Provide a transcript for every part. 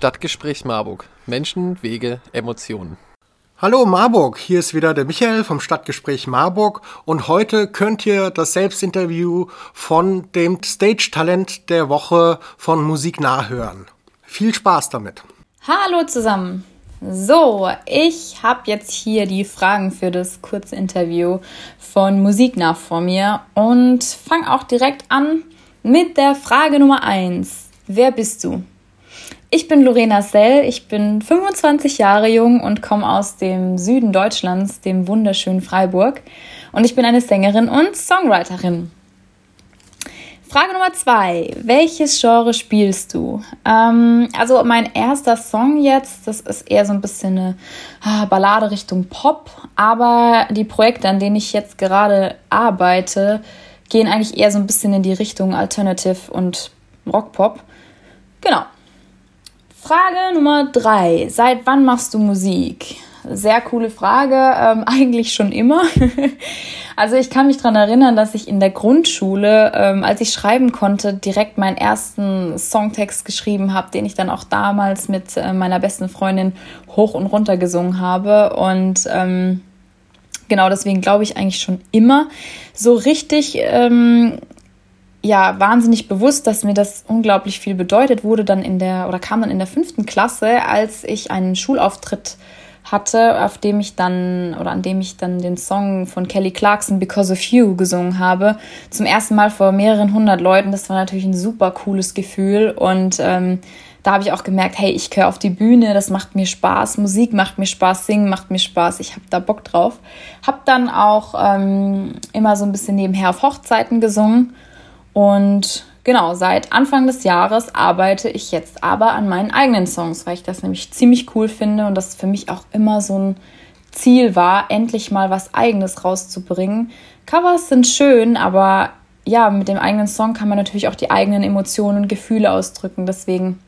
Stadtgespräch Marburg. Menschen, Wege, Emotionen. Hallo Marburg, hier ist wieder der Michael vom Stadtgespräch Marburg und heute könnt ihr das Selbstinterview von dem Stage-Talent der Woche von Musik nachhören. Viel Spaß damit. Hallo zusammen. So, ich habe jetzt hier die Fragen für das kurze Interview von Musik nach vor mir und fange auch direkt an mit der Frage Nummer 1. Wer bist du? Ich bin Lorena Sell, ich bin 25 Jahre jung und komme aus dem Süden Deutschlands, dem wunderschönen Freiburg. Und ich bin eine Sängerin und Songwriterin. Frage Nummer zwei. Welches Genre spielst du? Ähm, also mein erster Song jetzt, das ist eher so ein bisschen eine ah, Ballade Richtung Pop, aber die Projekte, an denen ich jetzt gerade arbeite, gehen eigentlich eher so ein bisschen in die Richtung Alternative und Rockpop. Genau. Frage Nummer drei. Seit wann machst du Musik? Sehr coole Frage, ähm, eigentlich schon immer. also ich kann mich daran erinnern, dass ich in der Grundschule, ähm, als ich schreiben konnte, direkt meinen ersten Songtext geschrieben habe, den ich dann auch damals mit äh, meiner besten Freundin hoch und runter gesungen habe. Und ähm, genau deswegen glaube ich eigentlich schon immer. So richtig ähm, ja wahnsinnig bewusst, dass mir das unglaublich viel bedeutet, wurde dann in der oder kam dann in der fünften Klasse, als ich einen Schulauftritt hatte, auf dem ich dann oder an dem ich dann den Song von Kelly Clarkson Because of You gesungen habe. Zum ersten Mal vor mehreren hundert Leuten. Das war natürlich ein super cooles Gefühl und ähm, da habe ich auch gemerkt, hey, ich gehöre auf die Bühne, das macht mir Spaß, Musik macht mir Spaß, Singen macht mir Spaß, ich habe da Bock drauf. Habe dann auch ähm, immer so ein bisschen nebenher auf Hochzeiten gesungen und genau, seit Anfang des Jahres arbeite ich jetzt aber an meinen eigenen Songs, weil ich das nämlich ziemlich cool finde und das für mich auch immer so ein Ziel war, endlich mal was eigenes rauszubringen. Covers sind schön, aber ja, mit dem eigenen Song kann man natürlich auch die eigenen Emotionen und Gefühle ausdrücken. Deswegen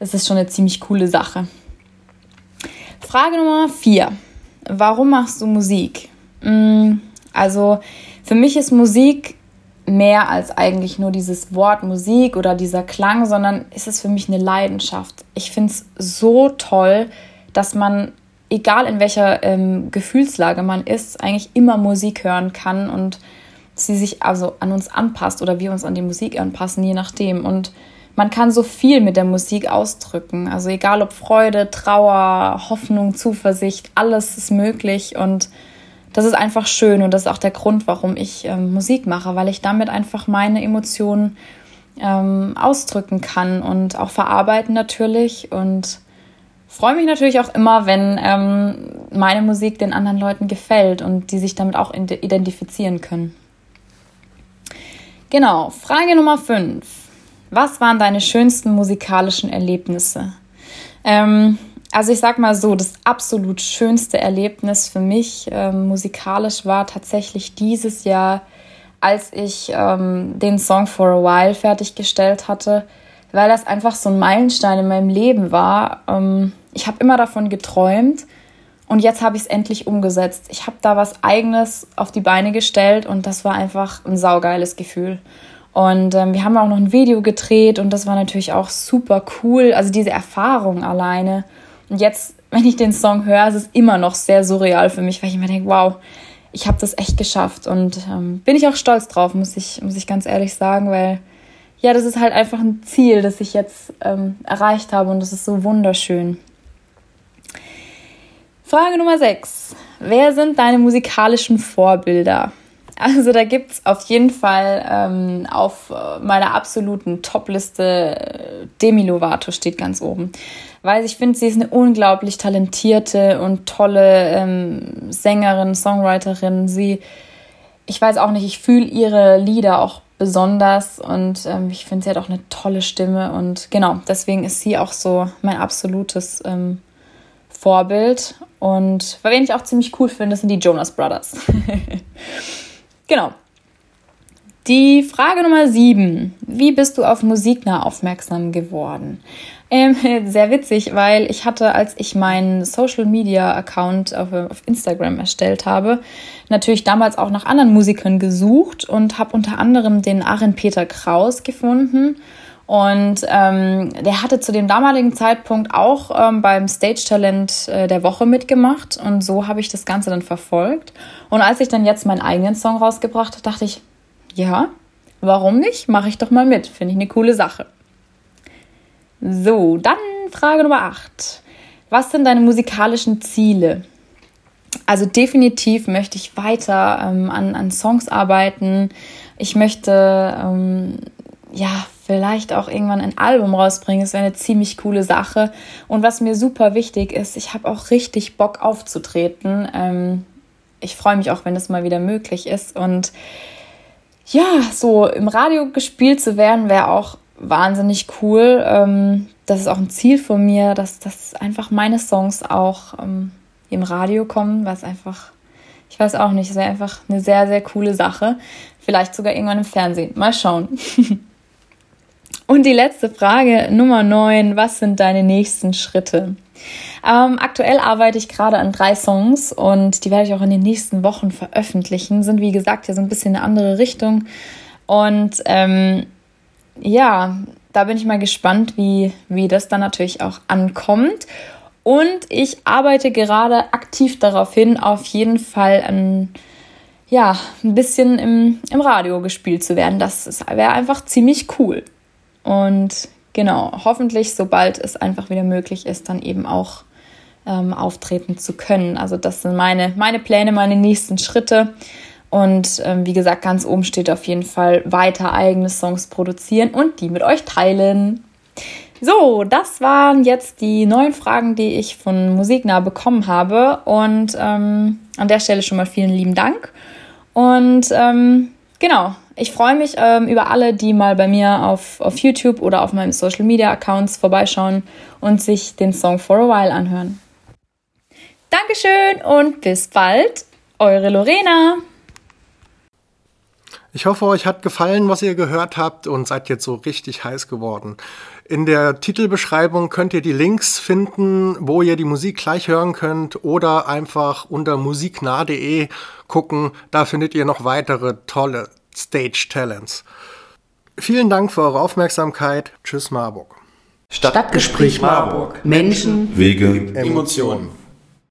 ist es schon eine ziemlich coole Sache. Frage Nummer vier. Warum machst du Musik? Mm, also für mich ist Musik mehr als eigentlich nur dieses Wort Musik oder dieser Klang, sondern ist es für mich eine Leidenschaft. Ich finde es so toll, dass man, egal in welcher ähm, Gefühlslage man ist, eigentlich immer Musik hören kann und sie sich also an uns anpasst oder wir uns an die Musik anpassen, je nachdem. Und man kann so viel mit der Musik ausdrücken. Also egal ob Freude, Trauer, Hoffnung, Zuversicht, alles ist möglich und das ist einfach schön und das ist auch der Grund, warum ich ähm, Musik mache, weil ich damit einfach meine Emotionen ähm, ausdrücken kann und auch verarbeiten natürlich und freue mich natürlich auch immer, wenn ähm, meine Musik den anderen Leuten gefällt und die sich damit auch identifizieren können. Genau, Frage Nummer 5. Was waren deine schönsten musikalischen Erlebnisse? Ähm, also ich sag mal so, das absolut schönste Erlebnis für mich ähm, musikalisch war tatsächlich dieses Jahr, als ich ähm, den Song For a While fertiggestellt hatte, weil das einfach so ein Meilenstein in meinem Leben war. Ähm, ich habe immer davon geträumt und jetzt habe ich es endlich umgesetzt. Ich habe da was eigenes auf die Beine gestellt und das war einfach ein saugeiles Gefühl. Und ähm, wir haben auch noch ein Video gedreht und das war natürlich auch super cool. Also diese Erfahrung alleine. Und jetzt, wenn ich den Song höre, ist es immer noch sehr surreal für mich, weil ich mir denke, wow, ich habe das echt geschafft. Und ähm, bin ich auch stolz drauf, muss ich, muss ich ganz ehrlich sagen, weil ja, das ist halt einfach ein Ziel, das ich jetzt ähm, erreicht habe und das ist so wunderschön. Frage Nummer 6. Wer sind deine musikalischen Vorbilder? Also da gibt es auf jeden Fall ähm, auf meiner absoluten Top-Liste äh, Demi Lovato steht ganz oben weil ich finde, sie ist eine unglaublich talentierte und tolle ähm, Sängerin, Songwriterin. Sie, ich weiß auch nicht, ich fühle ihre Lieder auch besonders und ähm, ich finde, sie hat auch eine tolle Stimme und genau, deswegen ist sie auch so mein absolutes ähm, Vorbild. Und wen ich auch ziemlich cool finde, sind die Jonas Brothers. genau. Die Frage Nummer sieben. Wie bist du auf Musiknah aufmerksam geworden? Ähm, sehr witzig, weil ich hatte, als ich meinen Social Media Account auf, auf Instagram erstellt habe, natürlich damals auch nach anderen Musikern gesucht und habe unter anderem den Aaron Peter Kraus gefunden. Und ähm, der hatte zu dem damaligen Zeitpunkt auch ähm, beim Stage Talent äh, der Woche mitgemacht. Und so habe ich das Ganze dann verfolgt. Und als ich dann jetzt meinen eigenen Song rausgebracht habe, dachte ich, ja, warum nicht? Mache ich doch mal mit. Finde ich eine coole Sache. So, dann Frage Nummer 8. Was sind deine musikalischen Ziele? Also definitiv möchte ich weiter ähm, an, an Songs arbeiten. Ich möchte ähm, ja vielleicht auch irgendwann ein Album rausbringen. Das wäre eine ziemlich coole Sache. Und was mir super wichtig ist, ich habe auch richtig Bock aufzutreten. Ähm, ich freue mich auch, wenn das mal wieder möglich ist. Und ja, so im Radio gespielt zu werden, wäre auch wahnsinnig cool. Ähm, das ist auch ein Ziel von mir, dass, dass einfach meine Songs auch ähm, im Radio kommen, was einfach, ich weiß auch nicht, es wäre einfach eine sehr, sehr coole Sache. Vielleicht sogar irgendwann im Fernsehen. Mal schauen. Und die letzte Frage, Nummer 9. Was sind deine nächsten Schritte? Ähm, aktuell arbeite ich gerade an drei Songs und die werde ich auch in den nächsten Wochen veröffentlichen. Sind wie gesagt ja so ein bisschen eine andere Richtung. Und ähm, ja, da bin ich mal gespannt, wie, wie das dann natürlich auch ankommt. Und ich arbeite gerade aktiv darauf hin, auf jeden Fall ein, ja, ein bisschen im, im Radio gespielt zu werden. Das wäre einfach ziemlich cool. Und genau, hoffentlich, sobald es einfach wieder möglich ist, dann eben auch ähm, auftreten zu können. Also das sind meine, meine Pläne, meine nächsten Schritte. Und ähm, wie gesagt, ganz oben steht auf jeden Fall weiter eigene Songs produzieren und die mit euch teilen. So, das waren jetzt die neun Fragen, die ich von Musiknah bekommen habe. Und ähm, an der Stelle schon mal vielen lieben Dank. Und ähm, genau, ich freue mich ähm, über alle, die mal bei mir auf, auf YouTube oder auf meinen Social Media Accounts vorbeischauen und sich den Song For a While anhören. Dankeschön und bis bald, eure Lorena. Ich hoffe, euch hat gefallen, was ihr gehört habt und seid jetzt so richtig heiß geworden. In der Titelbeschreibung könnt ihr die Links finden, wo ihr die Musik gleich hören könnt oder einfach unter musiknah.de gucken. Da findet ihr noch weitere tolle Stage Talents. Vielen Dank für eure Aufmerksamkeit. Tschüss Marburg. Stadtgespräch Marburg. Menschen, Wege, Emotionen.